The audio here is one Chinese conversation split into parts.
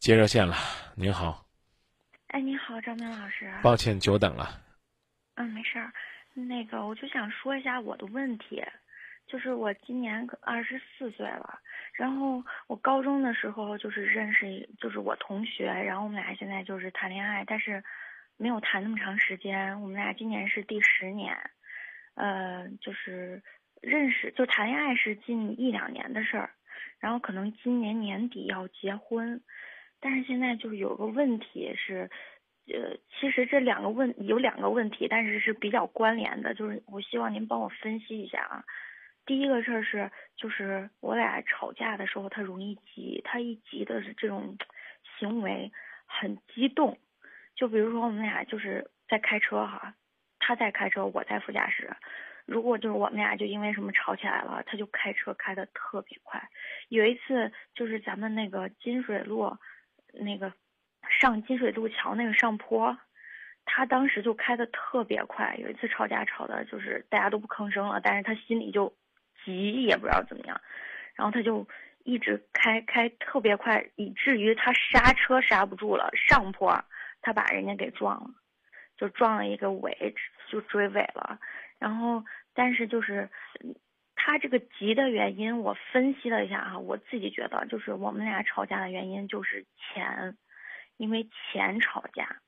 接热线了，您好。哎，您好，张明老师。抱歉，久等了。嗯，没事儿。那个，我就想说一下我的问题，就是我今年二十四岁了，然后我高中的时候就是认识，就是我同学，然后我们俩现在就是谈恋爱，但是没有谈那么长时间。我们俩今年是第十年，呃，就是认识就谈恋爱是近一两年的事儿，然后可能今年年底要结婚，但是现在就是有个问题是。呃，其实这两个问有两个问题，但是是比较关联的，就是我希望您帮我分析一下啊。第一个事儿是，就是我俩吵架的时候，他容易急，他一急的是这种行为很激动。就比如说我们俩就是在开车哈，他在开车，我在副驾驶。如果就是我们俩就因为什么吵起来了，他就开车开的特别快。有一次就是咱们那个金水路那个。上金水渡桥那个上坡，他当时就开的特别快。有一次吵架吵的，就是大家都不吭声了，但是他心里就急，也不知道怎么样，然后他就一直开开特别快，以至于他刹车刹不住了，上坡他把人家给撞了，就撞了一个尾，就追尾了。然后，但是就是他这个急的原因，我分析了一下哈，我自己觉得就是我们俩吵架的原因就是钱。因为钱吵架，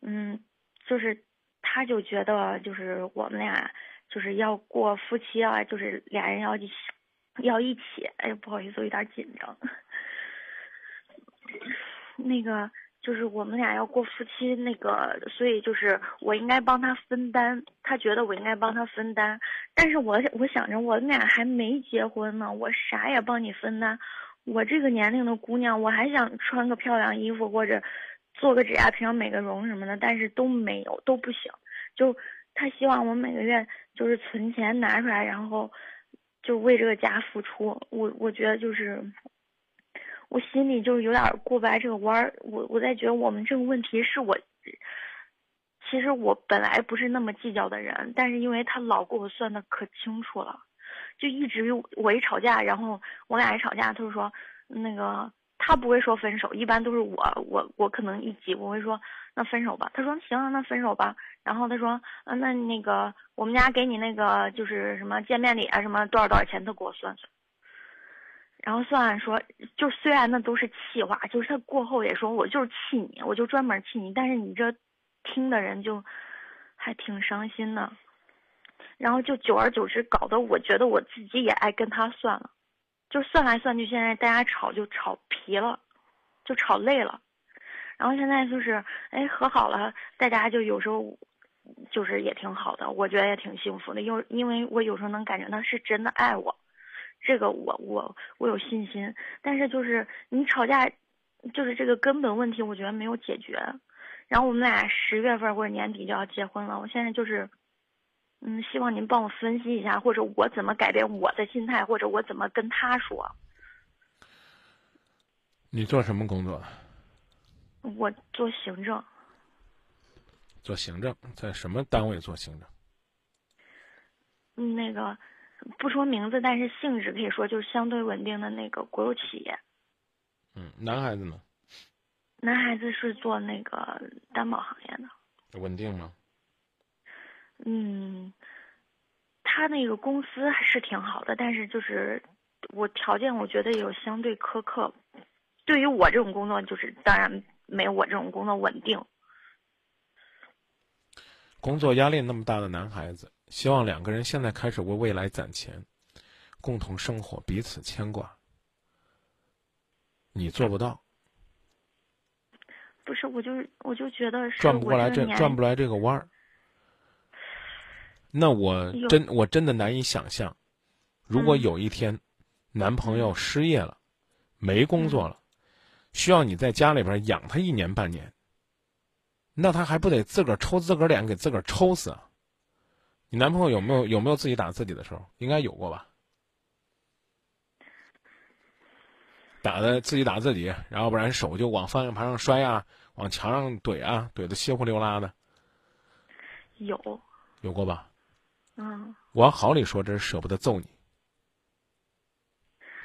嗯，就是他就觉得就是我们俩就是要过夫妻啊，就是俩人要一起要一起。哎，不好意思，我有点紧张。那个就是我们俩要过夫妻，那个所以就是我应该帮他分担，他觉得我应该帮他分担，但是我我想着我们俩还没结婚呢，我啥也帮你分担。我这个年龄的姑娘，我还想穿个漂亮衣服或者做个指甲平美个容什么的，但是都没有，都不行。就他希望我每个月就是存钱拿出来，然后就为这个家付出。我我觉得就是我心里就是有点过不来这个弯儿。我我在觉得我们这个问题是我，其实我本来不是那么计较的人，但是因为他老给我算的可清楚了。就一直我一吵架，然后我俩一吵架，他就说那个他不会说分手，一般都是我我我可能一急我会说那分手吧。他说行，那分手吧。然后他说嗯那那个我们家给你那个就是什么见面礼啊什么多少多少钱，他给我算算。然后算说就虽然那都是气话，就是他过后也说我就是气你，我就专门气你，但是你这听的人就还挺伤心的。然后就久而久之，搞得我觉得我自己也爱跟他算了，就算来算去，现在大家吵就吵疲了，就吵累了，然后现在就是哎和好了，大家就有时候就是也挺好的，我觉得也挺幸福的，因因为我有时候能感觉到是真的爱我，这个我我我有信心，但是就是你吵架，就是这个根本问题，我觉得没有解决，然后我们俩十月份或者年底就要结婚了，我现在就是。嗯，希望您帮我分析一下，或者我怎么改变我的心态，或者我怎么跟他说。你做什么工作？我做行政。做行政，在什么单位做行政？嗯，那个不说名字，但是性质可以说就是相对稳定的那个国有企业。嗯，男孩子呢？男孩子是做那个担保行业的。稳定吗？嗯，他那个公司还是挺好的，但是就是我条件我觉得有相对苛刻。对于我这种工作，就是当然没有我这种工作稳定。工作压力那么大的男孩子，希望两个人现在开始为未来攒钱，共同生活，彼此牵挂。你做不到。不是，我就是我就觉得转不过来这转不来这个弯儿。那我真我真的难以想象，如果有一天，男朋友失业了，没工作了，需要你在家里边养他一年半年，那他还不得自个儿抽自个儿脸给自个儿抽死啊？你男朋友有没有有没有自己打自己的时候？应该有过吧？打的自己打自己，然后不然手就往方向盘上摔啊，往墙上怼啊，怼的稀呼溜拉的。有。有过吧？嗯，往好里说，这是舍不得揍你，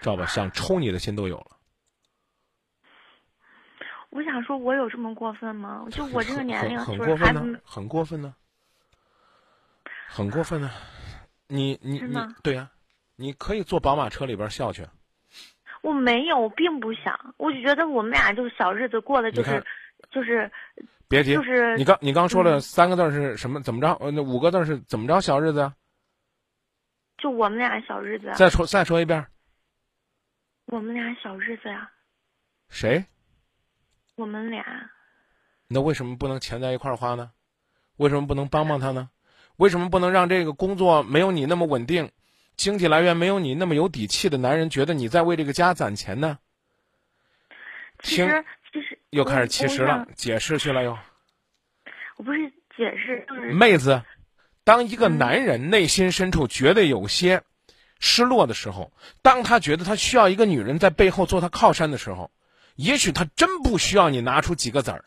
知道吧？想抽你的心都有了。我想说，我有这么过分吗？就我这个年龄，很过分呢，很过分呢，很过分呢。你你你，对呀，你可以坐宝马车里边笑去。我没有，我并不想，我就觉得我们俩就是小日子过的就是就是。别急，就是你刚你刚说了三个字是什么？怎么着？呃，那五个字是怎么着？小日子啊？就我们俩小日子。再说再说一遍。我们俩小日子呀。谁？我们俩。那为什么不能钱在一块儿花呢？为什么不能帮帮他呢？为什么不能让这个工作没有你那么稳定，经济来源没有你那么有底气的男人觉得你在为这个家攒钱呢？其实。又开始其实了，解释去了又。我不是解释，妹子，当一个男人内心深处觉得有些失落的时候，当他觉得他需要一个女人在背后做他靠山的时候，也许他真不需要你拿出几个子儿。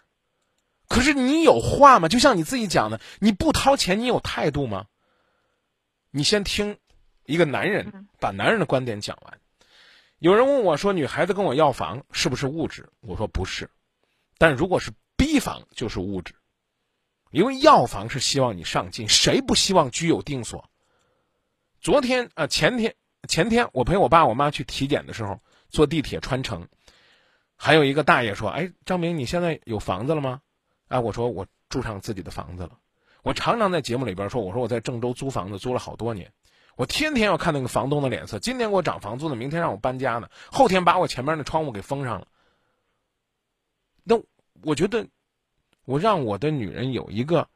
可是你有话吗？就像你自己讲的，你不掏钱，你有态度吗？你先听一个男人把男人的观点讲完。有人问我说：“女孩子跟我要房是不是物质？”我说：“不是。”但如果是逼房，就是物质，因为要房是希望你上进，谁不希望居有定所？昨天啊，前天前天，我陪我爸我妈去体检的时候，坐地铁穿城，还有一个大爷说：“哎，张明，你现在有房子了吗？”哎，我说我住上自己的房子了。我常常在节目里边说，我说我在郑州租房子租了好多年，我天天要看那个房东的脸色，今天给我涨房租呢，明天让我搬家呢，后天把我前面的窗户给封上了。那我觉得，我让我的女人有一个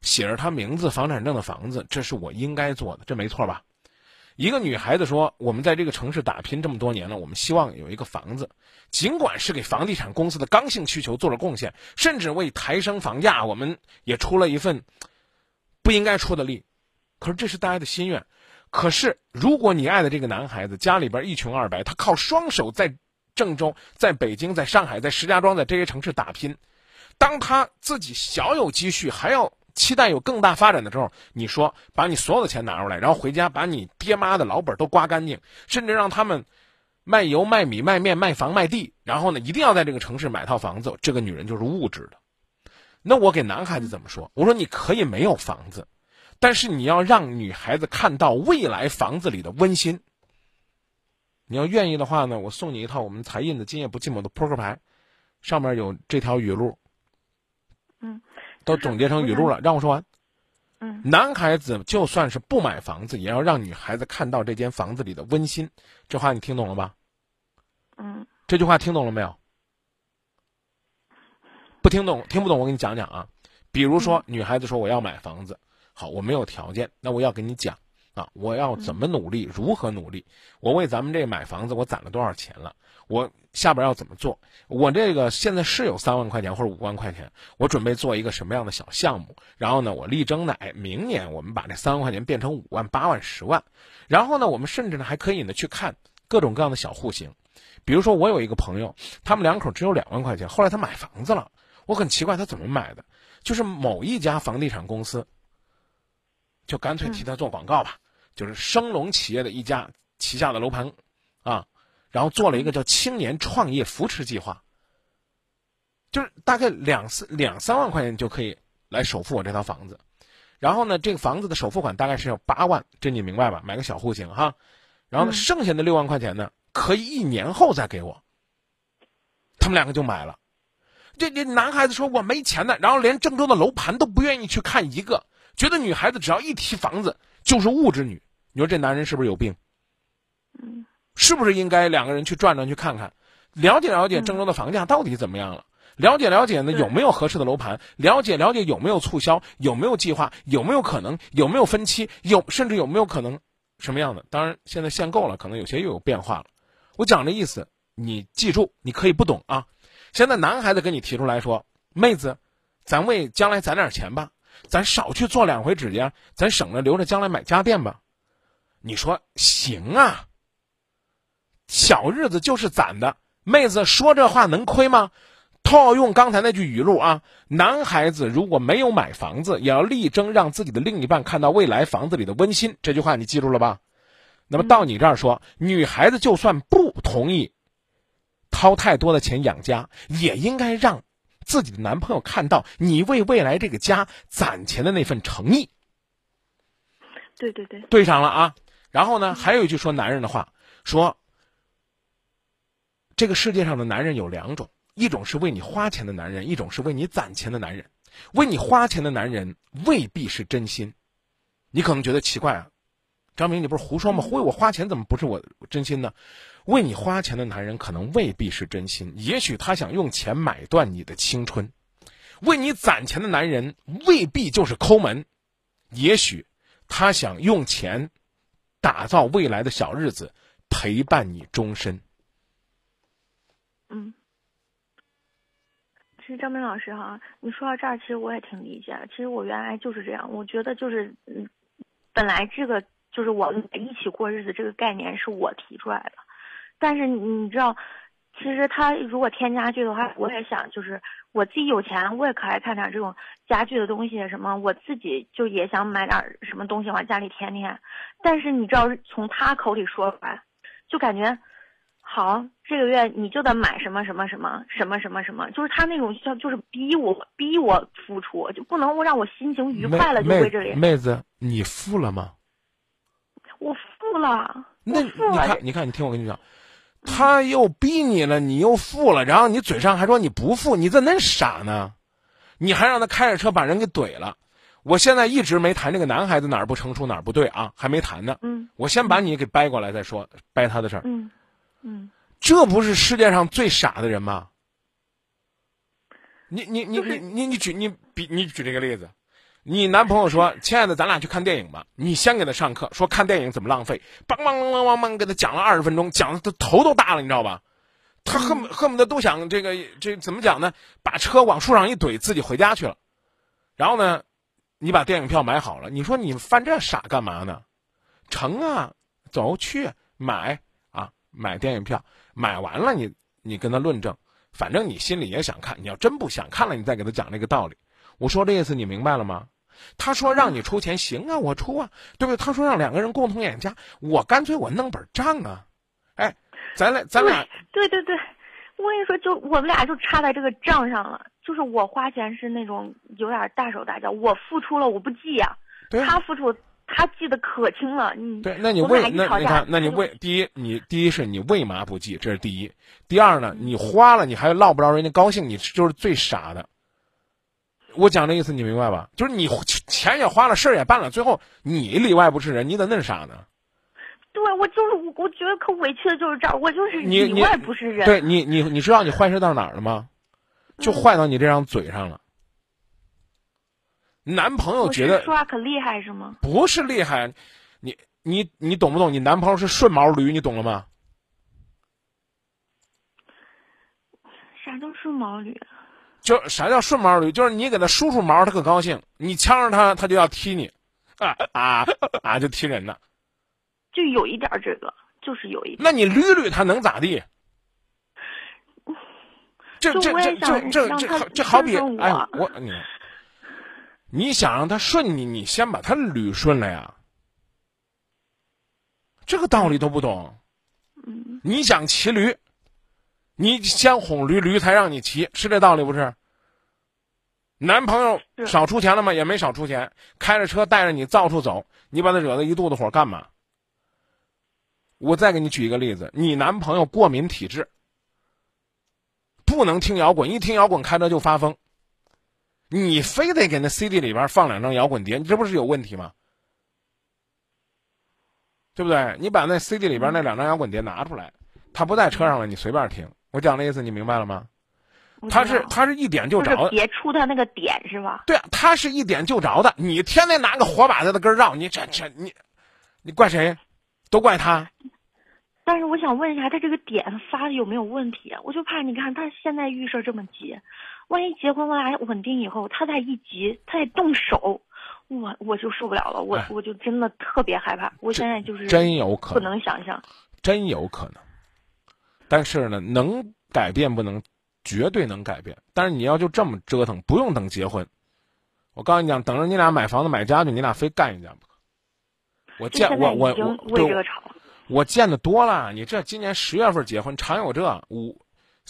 写着她名字房产证的房子，这是我应该做的，这没错吧？一个女孩子说：“我们在这个城市打拼这么多年了，我们希望有一个房子，尽管是给房地产公司的刚性需求做了贡献，甚至为抬升房价，我们也出了一份不应该出的力。可是这是大家的心愿。可是如果你爱的这个男孩子家里边一穷二白，他靠双手在……郑州，在北京，在上海，在石家庄，在这些城市打拼，当他自己小有积蓄，还要期待有更大发展的时候，你说把你所有的钱拿出来，然后回家把你爹妈的老本都刮干净，甚至让他们卖油、卖米、卖面、卖房、卖地，然后呢，一定要在这个城市买套房子，这个女人就是物质的。那我给男孩子怎么说？我说你可以没有房子，但是你要让女孩子看到未来房子里的温馨。你要愿意的话呢，我送你一套我们财印的今夜不寂寞的扑克牌，上面有这条语录。嗯，都总结成语录了，让我说完。嗯，男孩子就算是不买房子，也要让女孩子看到这间房子里的温馨。这话你听懂了吧？嗯，这句话听懂了没有？不听懂，听不懂，我给你讲讲啊。比如说，女孩子说我要买房子，好，我没有条件，那我要给你讲。啊！我要怎么努力？如何努力？我为咱们这买房子，我攒了多少钱了？我下边要怎么做？我这个现在是有三万块钱或者五万块钱，我准备做一个什么样的小项目？然后呢，我力争呢，哎，明年我们把这三万块钱变成五万、八万、十万。然后呢，我们甚至呢还可以呢去看各种各样的小户型。比如说，我有一个朋友，他们两口只有两万块钱，后来他买房子了。我很奇怪，他怎么买的？就是某一家房地产公司。就干脆替他做广告吧，就是升龙企业的一家旗下的楼盘，然后做了一个叫青年创业扶持计划，就是大概两三两三万块钱就可以来首付我这套房子，然后呢，这个房子的首付款大概是要八万，这你明白吧？买个小户型哈，然后呢，剩下的六万块钱呢，可以一年后再给我。他们两个就买了，这这男孩子说我没钱呢，然后连郑州的楼盘都不愿意去看一个。觉得女孩子只要一提房子就是物质女，你说这男人是不是有病？嗯，是不是应该两个人去转转去看看，了解了解郑州的房价到底怎么样了？了解了解呢有没有合适的楼盘？了解了解有没有促销？有没有计划？有没有可能？有没有分期？有甚至有没有可能什么样的？当然现在限购了，可能有些又有变化了。我讲这意思，你记住，你可以不懂啊。现在男孩子跟你提出来说，妹子，咱为将来攒点钱吧。咱少去做两回指甲，咱省着留着将来买家电吧。你说行啊？小日子就是攒的，妹子说这话能亏吗？套用刚才那句语录啊，男孩子如果没有买房子，也要力争让自己的另一半看到未来房子里的温馨。这句话你记住了吧？那么到你这儿说，女孩子就算不同意掏太多的钱养家，也应该让自己的男朋友看到你为未来这个家攒钱的那份诚意。对对对，对上了啊。然后呢，还有一句说男人的话，说这个世界上的男人有两种，一种是为你花钱的男人，一种是为你攒钱的男人。为你花钱的男人未必是真心，你可能觉得奇怪啊，张明，你不是胡说吗？为我花钱怎么不是我真心呢？为你花钱的男人可能未必是真心，也许他想用钱买断你的青春；为你攒钱的男人未必就是抠门，也许他想用钱打造未来的小日子，陪伴你终身。嗯。其实张明老师哈，你说到这儿，其实我也挺理解的。其实我原来就是这样，我觉得就是嗯，本来这个就是我们一起过日子这个概念是我提出来的，但是你知道，其实他如果添家具的话，我也想就是我自己有钱，我也可爱看点这种家具的东西什么，我自己就也想买点什么东西往家里添添。但是你知道，从他口里说出来，就感觉。好，这个月你就得买什么什么什么什么什么什么，就是他那种叫就是逼我逼我付出，就不能让我心情愉快了就归这里。妹子，你付了吗？我付了。那你看，你看，你听我跟你讲，他又逼你了，你又付了，然后你嘴上还说你不付，你咋恁傻呢？你还让他开着车把人给怼了。我现在一直没谈这个男孩子哪儿不成熟哪儿不对啊，还没谈呢。嗯。我先把你给掰过来再说，掰他的事儿。嗯。嗯，这不是世界上最傻的人吗？你你你你你你举你比你举这个例子，你男朋友说：“亲爱的，咱俩去看电影吧。”你先给他上课，说看电影怎么浪费，梆梆梆梆梆梆给他讲了二十分钟，讲的他头都大了，你知道吧？他恨恨不得都想这个这怎么讲呢？把车往树上一怼，自己回家去了。然后呢，你把电影票买好了，你说你犯这傻干嘛呢？成啊，走去买。买电影票，买完了你你跟他论证，反正你心里也想看。你要真不想看了，你再给他讲这个道理。我说这意思你明白了吗？他说让你出钱，行啊，我出啊，对不对？他说让两个人共同演家，我干脆我弄本账啊。哎，咱俩咱俩对对对，我跟你说，就我们俩就差在这个账上了。就是我花钱是那种有点大手大脚，我付出了我不计呀，他付出。他记得可清了，你对，那你为那你看，那你为第一，你第一是你为嘛不记，这是第一。第二呢，你花了，你还落不着人家高兴，你就是最傻的。我讲这意思你明白吧？就是你钱也花了，事儿也办了，最后你里外不是人，你咋那傻呢？对，我就是我，我觉得可委屈的就是这儿，我就是里外不是人。对你，你你知道你坏事到哪儿了吗？就坏到你这张嘴上了。男朋友觉得说话可厉害是吗？不是厉害，你你你懂不懂？你男朋友是顺毛驴，你懂了吗？啥叫顺毛驴？就啥叫顺毛驴？就是你给他梳梳毛，他可高兴；你呛着他，他就要踢你，啊啊啊！就踢人呢。就有一点这个，就是有一点。那你捋捋他能咋地？这这这这这这这好比哎，我你。你想让他顺你，你先把他捋顺了呀。这个道理都不懂。你想骑驴，你先哄驴，驴才让你骑，是这道理不是？男朋友少出钱了吗？也没少出钱，开着车带着你到处走，你把他惹得一肚子火干嘛？我再给你举一个例子，你男朋友过敏体质，不能听摇滚，一听摇滚开车就发疯。你非得给那 CD 里边放两张摇滚碟，你这不是有问题吗？对不对？你把那 CD 里边那两张摇滚碟拿出来，他不在车上了，你随便听。我讲的意思你明白了吗？他是他是一点就着，别出他那个点是吧？对啊，他是一点就着的。你天天拿个火把在他根绕，你这这你，你怪谁？都怪他。但是我想问一下，他这个点发的有没有问题？我就怕你看他现在遇事这么急。万一结婚我俩稳定以后，他再一急，他再动手，我我就受不了了，我我就真的特别害怕。我现在就是真有可能不能想象，真有可能。但是呢，能改变不能，绝对能改变。但是你要就这么折腾，不用等结婚。我告诉你讲，等着你俩买房子买家具，你俩非干一架不可。我见我我我为这个吵，我见的多了。你这今年十月份结婚，常有这五。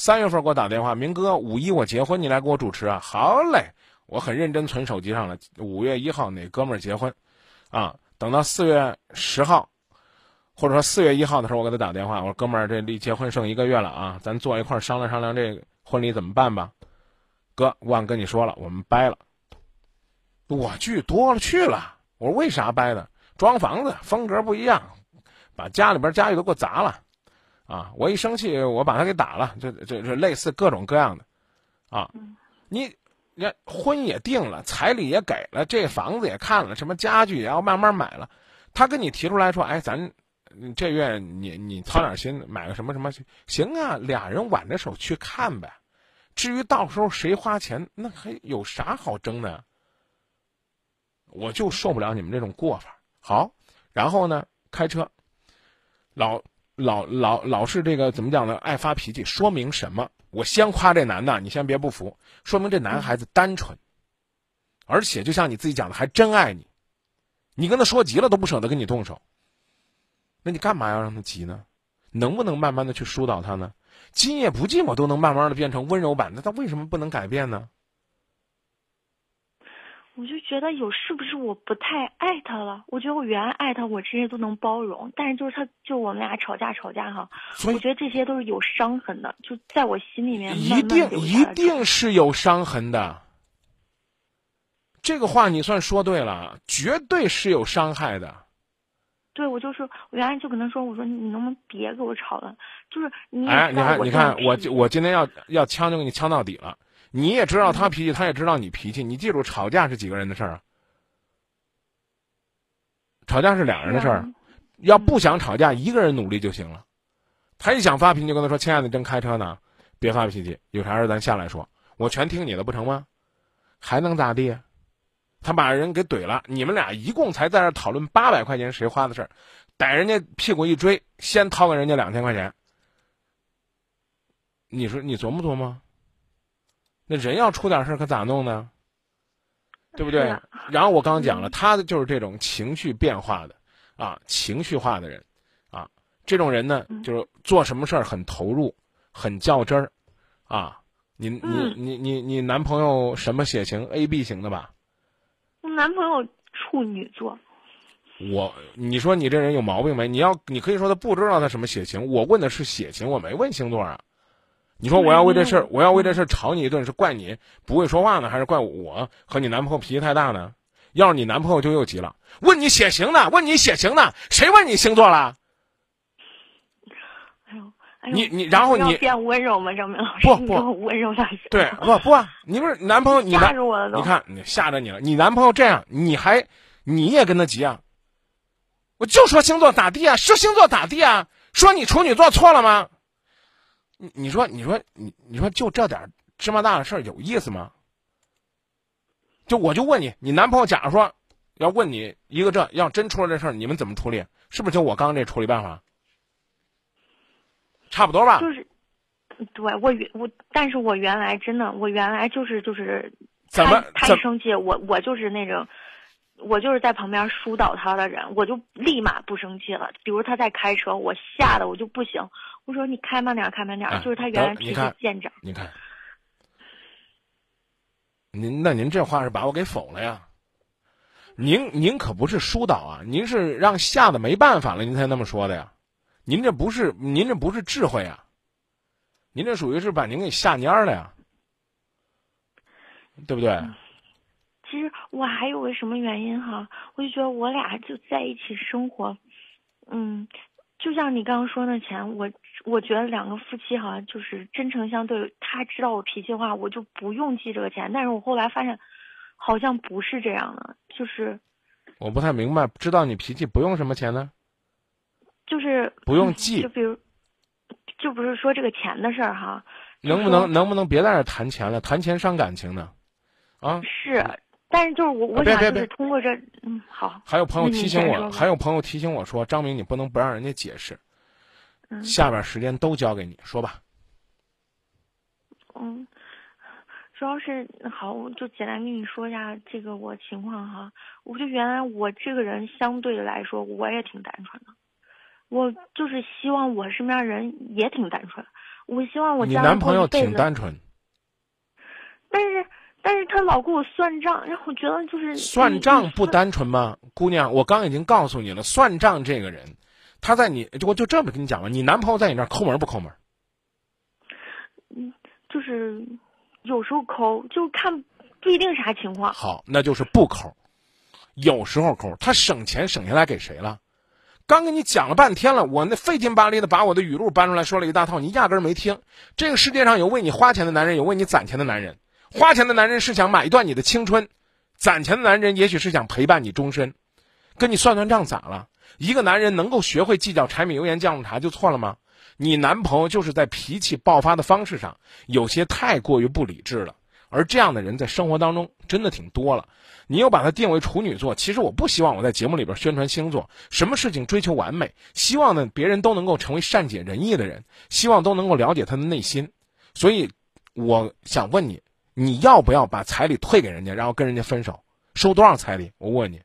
三月份给我打电话，明哥五一我结婚，你来给我主持啊？好嘞，我很认真存手机上了。五月一号哪哥们儿结婚，啊，等到四月十号，或者说四月一号的时候，我给他打电话，我说哥们儿，这离结婚剩一个月了啊，咱坐一块儿商量商量这婚礼怎么办吧。哥，忘跟你说了，我们掰了。我去多了去了，我说为啥掰呢？装房子风格不一样，把家里边家具都给我砸了，啊！我一生气，我把他给打了，这这这类似各种各样的，啊！你，人婚也定了，彩礼也给了，这房子也看了，什么家具也要慢慢买了，他跟你提出来说，哎，咱这月你你操点心，买个什么什么行啊？俩人挽着手去看呗，至于到时候谁花钱，那还有啥好争的？我就受不了你们这种过法。好，然后呢？开车，老老老老是这个怎么讲呢？爱发脾气，说明什么？我先夸这男的，你先别不服，说明这男孩子单纯，而且就像你自己讲的，还真爱你。你跟他说急了都不舍得跟你动手，那你干嘛要让他急呢？能不能慢慢的去疏导他呢？今夜不寂寞都能慢慢的变成温柔版那，他为什么不能改变呢？我就觉得有是不是我不太爱他了？我觉得我原来爱他，我这些都能包容，但是就是他，就我们俩吵架吵架哈，我觉得这些都是有伤痕的，就在我心里面一定一定是有伤痕的。这个话你算说对了，绝对是有伤害的。对，我就是我原来就跟他说，我说你能不能别给我吵了？就是你哎，你看你看，我我今天要要呛就给你呛到底了。你也知道他脾气，他也知道你脾气。你记住，吵架是几个人的事儿啊？吵架是两人的事儿。要不想吵架，一个人努力就行了。他一想发脾气，就跟他说：“亲爱的，正开车呢，别发脾气，有啥事咱下来说，我全听你的，不成吗？还能咋地？”他把人给怼了。你们俩一共才在这讨论八百块钱谁花的事儿，逮人家屁股一追，先掏给人家两千块钱。你说你琢磨琢磨？那人要出点事儿可咋弄呢？对不对？然后我刚刚讲了，他的就是这种情绪变化的，啊，情绪化的人，啊，这种人呢，就是做什么事儿很投入，很较真儿，啊，你你你你你男朋友什么血型？A B 型的吧？我男朋友处女座。我你说你这人有毛病没？你要你可以说他不知道他什么血型，我问的是血型，我没问星座啊。你说我要为这事儿，我要为这事儿吵你一顿，是怪你不会说话呢，还是怪我和你男朋友脾气太大呢？要是你男朋友就又急了，问你血型呢？问你血型呢？谁问你星座了？哎呦，哎呦，你你然后你变温柔吗？张明老师，不不温柔点。对，不不，你不是男朋友，你吓着我了都。你看，你吓着你了。你男朋友这样，你还你也跟他急啊？我就说星座咋地啊？说星座咋地啊？说你处女座错了吗？你你说你说你你说就这点芝麻大的事儿有意思吗？就我就问你，你男朋友假如说要问你一个这要真出了这事儿，你们怎么处理？是不是就我刚刚这处理办法？差不多吧。就是，对我原我，但是我原来真的，我原来就是就是怎么他一生气，我我就是那种，我就是在旁边疏导他的人，我就立马不生气了。比如他在开车，我吓得我就不行。我说你开慢点，开慢点，就是他原来脾气见长。你看，您那您这话是把我给否了呀？您您可不是疏导啊，您是让吓得没办法了，您才那么说的呀？您这不是您这不是智慧啊？您这属于是把您给吓蔫了呀？对不对？其实我还有个什么原因哈？我就觉得我俩就在一起生活，嗯。就像你刚刚说那钱，我我觉得两个夫妻好像就是真诚相对。他知道我脾气的话，我就不用记这个钱。但是我后来发现，好像不是这样的，就是。我不太明白，知道你脾气不用什么钱呢？就是不用记。就比如，就不是说这个钱的事儿哈。能不能能不能别在这谈钱了？谈钱伤感情呢？啊。是。但是就是我，我想就是通过这，嗯，好。还有朋友提醒我，还有朋友提醒我说：“张明，你不能不让人家解释。”嗯。下边时间都交给你说吧。嗯，主要是好，我就简单跟你说一下这个我情况哈。我就原来我这个人相对来说我也挺单纯的，我就是希望我身边人也挺单纯。我希望我你男朋友挺单纯，但是但是他老给我算账，让我觉得就是算账不单纯吗？姑娘，我刚已经告诉你了，算账这个人，他在你，我就这么跟你讲吧，你男朋友在你那儿抠门不抠门？嗯就是有时候抠，就看不一定啥情况。好，那就是不抠，有时候抠，他省钱省下来给谁了？刚跟你讲了半天了，我那费劲巴力的把我的语录搬出来说了一大套，你压根儿没听。这个世界上有为你花钱的男人，有为你攒钱的男人。花钱的男人是想买断你的青春，攒钱的男人也许是想陪伴你终身。跟你算算账咋了？一个男人能够学会计较柴米油盐酱醋茶就错了吗？你男朋友就是在脾气爆发的方式上有些太过于不理智了，而这样的人在生活当中真的挺多了。你又把他定为处女座，其实我不希望我在节目里边宣传星座，什么事情追求完美，希望呢别人都能够成为善解人意的人，希望都能够了解他的内心。所以，我想问你，你要不要把彩礼退给人家，然后跟人家分手？收多少彩礼？我问你。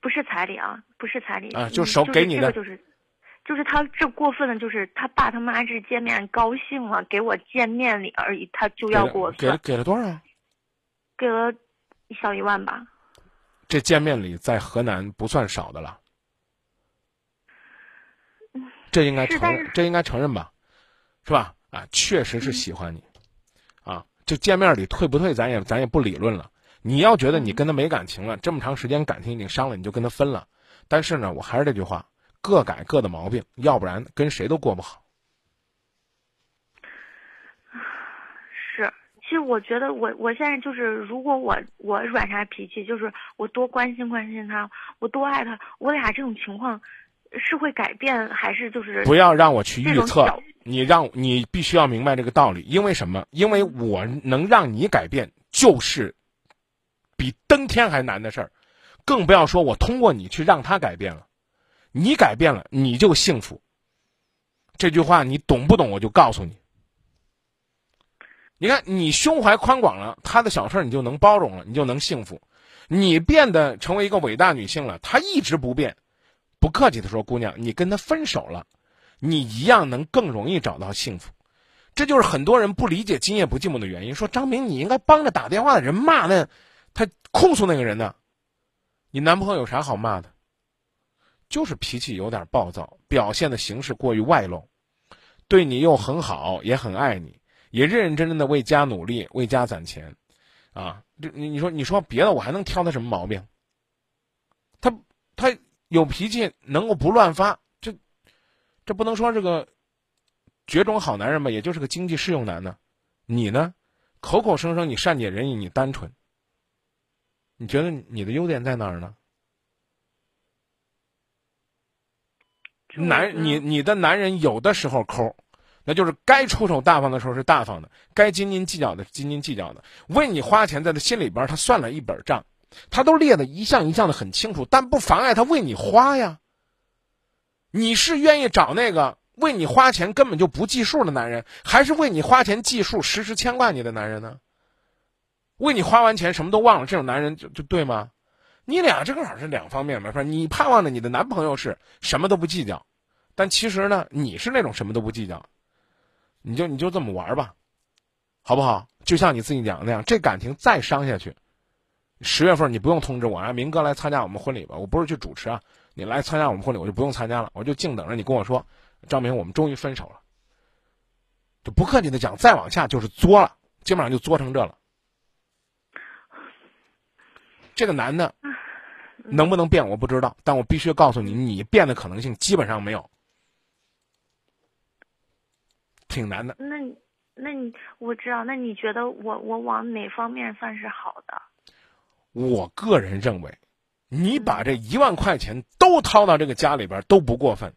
不是彩礼啊，不是彩礼啊就嗯手给你的这个就是，就是他这过分的，就是他爸他妈这见面高兴了，给我见面礼而已，他就要给我给了，给了多少？给了小一万吧。这见面礼在河南不算少的了，这应该承认这应该承认吧，是吧？啊，确实是喜欢你，啊，这见面礼退不退，咱也咱也不理论了。你要觉得你跟他没感情了，这么长时间感情已经伤了，你就跟他分了。但是呢，我还是这句话，各改各的毛病，要不然跟谁都过不好。是，其实我觉得我我现在就是，如果我我软啥脾气，就是我多关心关心他，我多爱他，我俩这种情况是会改变，还是就是不要让我去预测，你让你必须要明白这个道理。因为什么？因为我能让你改变，就是比登天还难的事儿，更不要说我通过你去让他改变了。你改变了，你就幸福。这句话你懂不懂？我就告诉你。你看，你胸怀宽广了，他的小事儿你就能包容了，你就能幸福。你变得成为一个伟大女性了，他一直不变。不客气的说，姑娘，你跟他分手了，你一样能更容易找到幸福。这就是很多人不理解“今夜不寂寞”的原因。说张明，你应该帮着打电话的人骂那，他控诉那个人呢。你男朋友有啥好骂的？就是脾气有点暴躁，表现的形式过于外露，对你又很好，也很爱你，也认认真真的为家努力，为家攒钱，啊，这你你说你说别的，我还能挑他什么毛病？他他有脾气，能够不乱发，这这不能说这个绝种好男人吧，也就是个经济适用男呢。你呢，口口声声你善解人意，你单纯，你觉得你的优点在哪儿呢？男，你你的男人有的时候抠，那就是该出手大方的时候是大方的，该斤斤计较的斤斤计较的。为你花钱，在他心里边他算了一本账，他都列的一项一项的很清楚，但不妨碍他为你花呀。你是愿意找那个为你花钱根本就不计数的男人，还是为你花钱计数、时时牵挂你的男人呢？为你花完钱什么都忘了，这种男人就就对吗？你俩正好是两方面嘛，是吧？你盼望着你的男朋友是什么都不计较，但其实呢，你是那种什么都不计较，你就你就这么玩吧，好不好？就像你自己讲的那样，这感情再伤下去，十月份你不用通知我让，明哥来参加我们婚礼吧，我不是去主持啊，你来参加我们婚礼，我就不用参加了，我就静等着你跟我说，张明，我们终于分手了。就不客气的讲，再往下就是作了，基本上就作成这了。这个男的能不能变我不知道，但我必须告诉你，你变的可能性基本上没有，挺难的。那那你我知道，那你觉得我我往哪方面算是好的？我个人认为，你把这一万块钱都掏到这个家里边都不过分。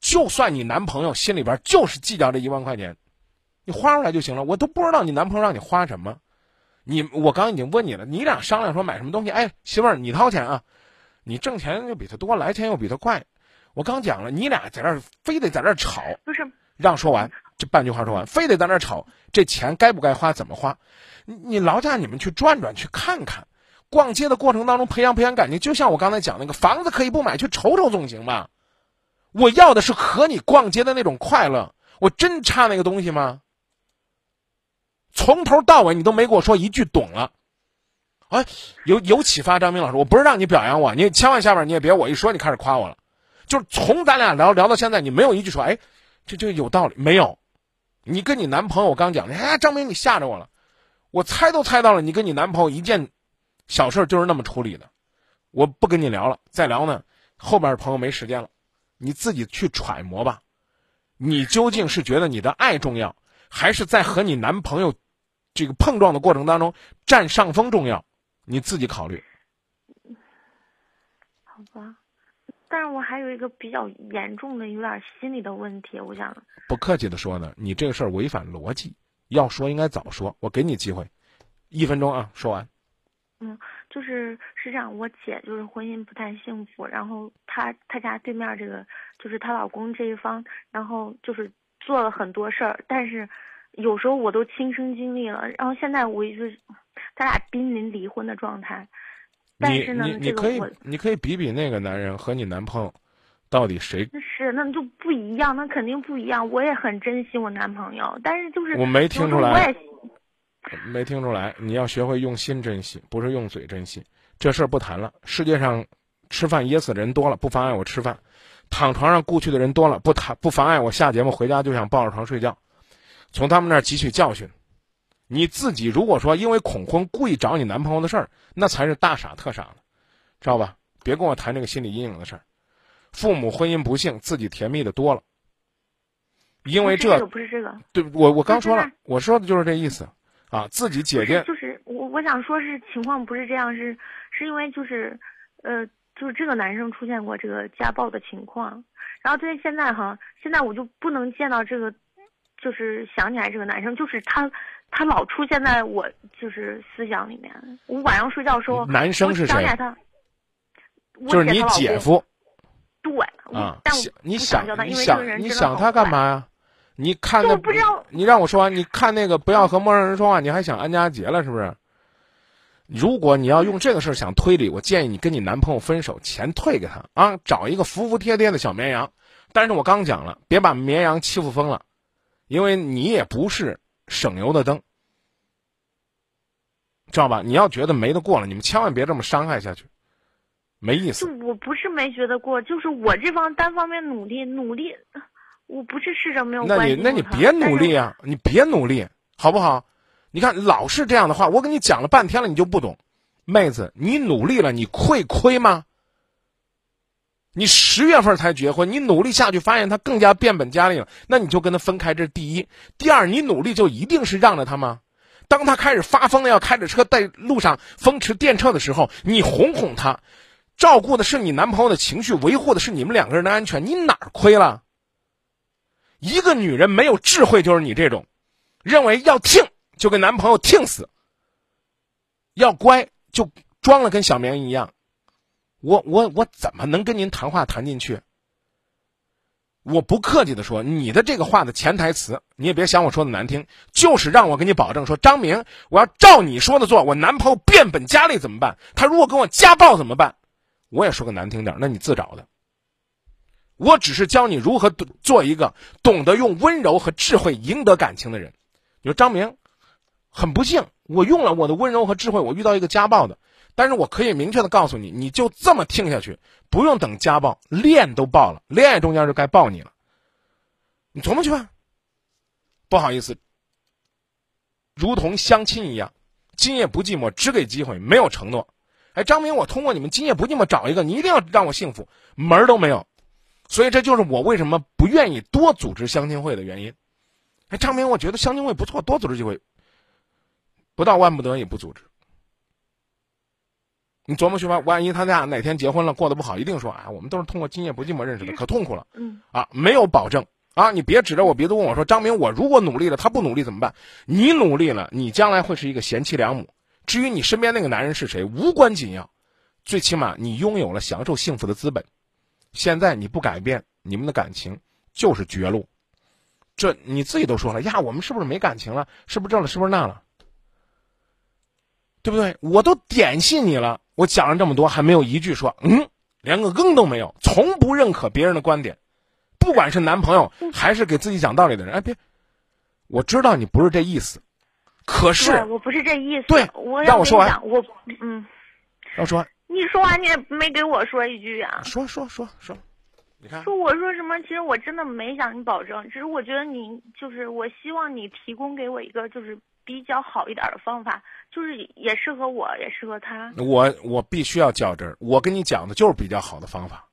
就算你男朋友心里边就是计较这一万块钱，你花出来就行了。我都不知道你男朋友让你花什么。你我刚已经问你了，你俩商量说买什么东西？哎，媳妇儿，你掏钱啊，你挣钱又比他多，来钱又比他快。我刚讲了，你俩在这儿非得在这儿吵，不是，让说完这半句话说完，非得在那儿吵，这钱该不该花，怎么花？你你劳驾你们去转转，去看看，逛街的过程当中培养培养感情，就像我刚才讲那个房子可以不买，去瞅瞅总行吧。我要的是和你逛街的那种快乐，我真差那个东西吗？从头到尾你都没跟我说一句懂了，哎，有有启发，张明老师，我不是让你表扬我，你千万下边你也别我一说你开始夸我了，就是从咱俩聊聊到现在，你没有一句说，哎，这这有道理。没有？你跟你男朋友刚讲，哎，张明你吓着我了，我猜都猜到了，你跟你男朋友一件小事就是那么处理的，我不跟你聊了，再聊呢，后边朋友没时间了，你自己去揣摩吧，你究竟是觉得你的爱重要？还是在和你男朋友这个碰撞的过程当中占上风重要，你自己考虑。好吧，但是我还有一个比较严重的、有点心理的问题，我想。不客气的说呢，你这个事儿违反逻辑，要说应该早说。我给你机会，一分钟啊，说完。嗯，就是是这样，我姐就是婚姻不太幸福，然后她她家对面这个就是她老公这一方，然后就是。做了很多事儿，但是有时候我都亲身经历了。然后现在我一直，他俩濒临离婚的状态。但是呢，你可以你可以比比那个男人和你男朋友，到底谁？是那就不一样，那肯定不一样。我也很珍惜我男朋友，但是就是我没听出来，我也没听出来。你要学会用心珍惜，不是用嘴珍惜。这事儿不谈了。世界上吃饭噎死的人多了，不妨碍我吃饭。躺床上故去的人多了，不谈不妨碍我下节目回家就想抱着床睡觉，从他们那儿汲取教训。你自己如果说因为恐婚故意找你男朋友的事儿，那才是大傻特傻了，知道吧？别跟我谈这个心理阴影的事儿。父母婚姻不幸，自己甜蜜的多了，因为这不是这个，对我我刚说了，我说的就是这意思啊。自己姐姐就是我我想说是情况不是这样，是是因为就是呃。就是这个男生出现过这个家暴的情况，然后对现在哈，现在我就不能见到这个，就是想起来这个男生，就是他，他老出现在我就是思想里面。我晚上睡觉的时候，男生是谁？他，就是你姐夫。对啊，但你想你想你想他干嘛呀？你看那不知道，你让我说完，你看那个不要和陌生人说话，你还想安家杰了是不是？如果你要用这个事儿想推理，我建议你跟你男朋友分手，钱退给他啊，找一个服服帖帖的小绵羊。但是我刚讲了，别把绵羊欺负疯了，因为你也不是省油的灯，知道吧？你要觉得没得过了，你们千万别这么伤害下去，没意思。我不是没觉得过，就是我这方单方面努力努力，我不是试着没有关系。那你那你别努力啊，你别努力，好不好？你看，老是这样的话，我跟你讲了半天了，你就不懂。妹子，你努力了，你会亏吗？你十月份才结婚，你努力下去，发现他更加变本加厉了，那你就跟他分开。这是第一。第二，你努力就一定是让着他吗？当他开始发疯了，要开着车在路上风驰电掣的时候，你哄哄他，照顾的是你男朋友的情绪，维护的是你们两个人的安全，你哪儿亏了？一个女人没有智慧，就是你这种，认为要听。就跟男朋友听死，要乖就装了跟小绵一样，我我我怎么能跟您谈话谈进去？我不客气的说，你的这个话的潜台词，你也别想我说的难听，就是让我给你保证说，张明，我要照你说的做，我男朋友变本加厉怎么办？他如果跟我家暴怎么办？我也说个难听点，那你自找的。我只是教你如何做一个懂得用温柔和智慧赢得感情的人。你说张明。很不幸，我用了我的温柔和智慧，我遇到一个家暴的，但是我可以明确的告诉你，你就这么听下去，不用等家暴，恋都爆了，恋爱中间就该爆你了，你琢磨去吧。不好意思，如同相亲一样，今夜不寂寞，只给机会，没有承诺。哎，张明，我通过你们今夜不寂寞找一个，你一定要让我幸福，门儿都没有。所以这就是我为什么不愿意多组织相亲会的原因。哎，张明，我觉得相亲会不错，多组织机会。不到万不得已不组织，你琢磨去吧。万一他俩哪天结婚了，过得不好，一定说啊，我们都是通过今夜不寂寞认识的，可痛苦了。嗯，啊，没有保证啊，你别指着我鼻子问我说，张明，我如果努力了，他不努力怎么办？你努力了，你将来会是一个贤妻良母。至于你身边那个男人是谁，无关紧要，最起码你拥有了享受幸福的资本。现在你不改变，你们的感情就是绝路。这你自己都说了呀，我们是不是没感情了？是不是这了？是不是那了？对不对？我都点信你了，我讲了这么多，还没有一句说嗯，连个更都没有，从不认可别人的观点，不管是男朋友还是给自己讲道理的人，哎，别，我知道你不是这意思，可是对我不是这意思。对我让我说完完。我嗯，要说完你说完你也没给我说一句啊？说说说说，你看说我说什么？其实我真的没向你保证，只是我觉得你就是我希望你提供给我一个就是比较好一点的方法，就是也适合我，也适合他。我我必须要较真儿，我跟你讲的就是比较好的方法，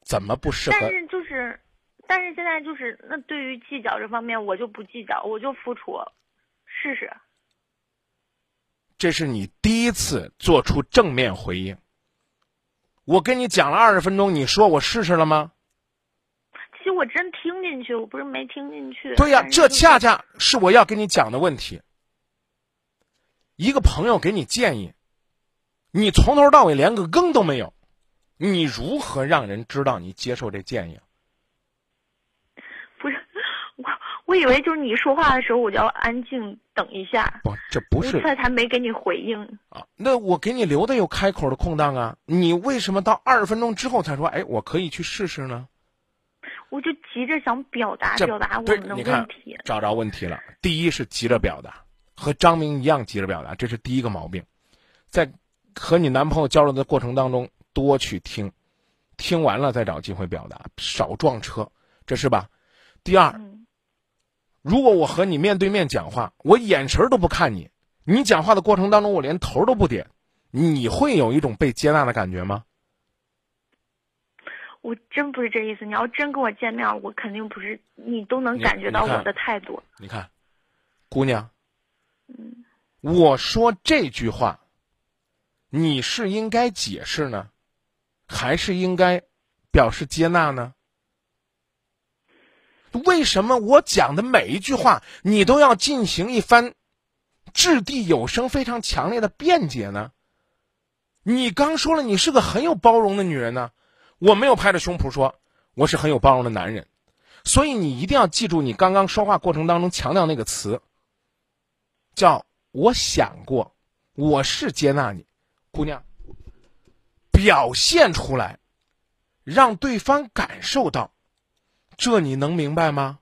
怎么不适合但？是就是，但是现在就是那对于计较这方面，我就不计较，我就付出，试试。这是你第一次做出正面回应。我跟你讲了二十分钟，你说我试试了吗？其实我真听进去，我不是没听进去。对呀、这恰恰是我要跟你讲的问题。一个朋友给你建议，你从头到尾连个更都没有，你如何让人知道你接受这建议？不是我，我以为就是你说话的时候，我就要安静等一下，不，这不是这才没给你回应。啊，那我给你留的有开口的空档啊，你为什么到二十分钟之后才说，哎，我可以去试试呢？我就急着想表达表达我对们的问题。找着问题了。第一是急着表达，和张明一样急着表达，这是第一个毛病。在和你男朋友交流的过程当中，多去听，听完了再找机会表达，少撞车，这是吧？第二，嗯，如果我和你面对面讲话，我眼神都不看你，你讲话的过程当中我连头都不点，你会有一种被接纳的感觉吗？我真不是这意思。你要真跟我见面，我肯定不是，你都能感觉到我的态度。你看，姑娘，嗯，我说这句话，你是应该解释呢，还是应该表示接纳呢？为什么我讲的每一句话，你都要进行一番掷地有声、非常强烈的辩解呢？你刚说了，你是个很有包容的女人呢。我没有拍着胸脯说我是很有包容的男人，所以你一定要记住，你刚刚说话过程当中强调那个词，叫我想过，我是接纳你，姑娘，表现出来，让对方感受到，这你能明白吗？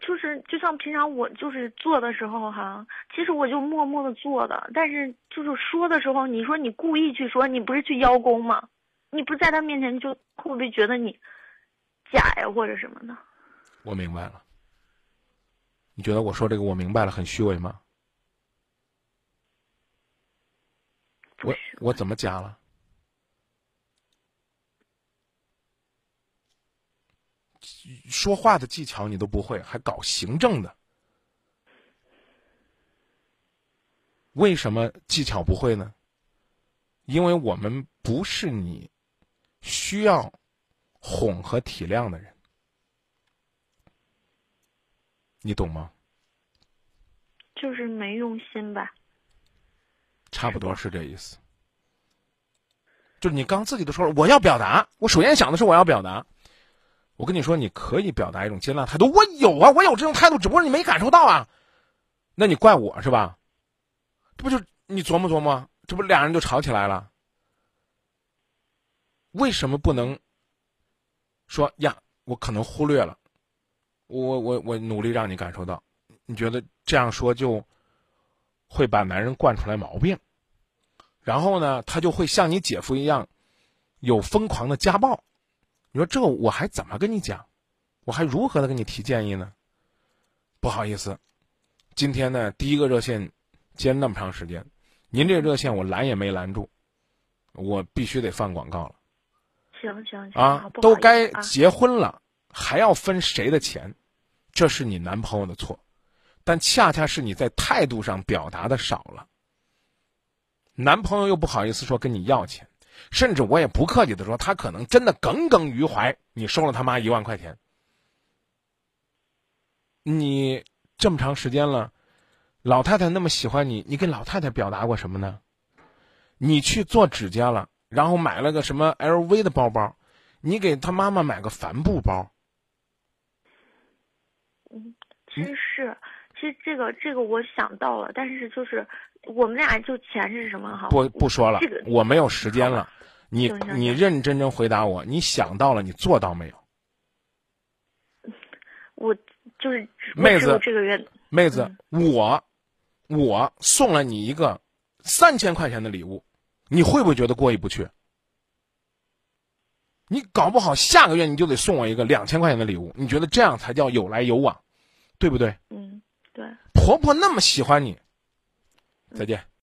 就是就像平常我就是做的时候哈，其实我就默默的做的，但是就是说的时候，你说你故意去说，你不是去邀功吗？你不在他面前就会不会觉得你假呀或者什么的？我明白了。你觉得我说这个我明白了很虚伪吗？我，我怎么假了？说话的技巧你都不会，还搞行政的，为什么技巧不会呢？因为我们不是你需要哄和体谅的人，你懂吗？就是没用心吧。差不多是这意思。就是你刚自己都说了，我要表达，我首先想的是我要表达。我跟你说，你可以表达一种接纳态度，我有啊，我有这种态度，只不过你没感受到啊。那你怪我是吧？这不就你琢磨琢磨，这不俩人就吵起来了？为什么不能说呀？我可能忽略了，我我我努力让你感受到。你觉得这样说就会把男人惯出来毛病，然后呢，他就会像你姐夫一样，有疯狂的家暴。你说这我还怎么跟你讲？我还如何的跟你提建议呢？不好意思，今天呢第一个热线接那么长时间，您这热线我拦也没拦住，我必须得放广告了行行行都该啊结婚了，还要分谁的钱？这是你男朋友的错，但恰恰是你在态度上表达的少了。男朋友又不好意思说跟你要钱，甚至我也不客气的说，他可能真的耿耿于怀，你收了他妈一万块钱。你这么长时间了，老太太那么喜欢你，你给老太太表达过什么呢？你去做指甲了，然后买了个什么 LV 的包包，你给他妈妈买个帆布包，嗯其实是，其实这个这个我想到了，但是就是我们俩就钱是什么哈？不不说了这个，我没有时间了。你你认认真真回答我，你想到了，你做到没有？我就是妹子这个月，妹子，我我送了你一个三千块钱的礼物，你会不会觉得过意不去？你搞不好下个月你就得送我一个两千块钱的礼物，你觉得这样才叫有来有往，对不对？嗯，对。婆婆那么喜欢你，再见。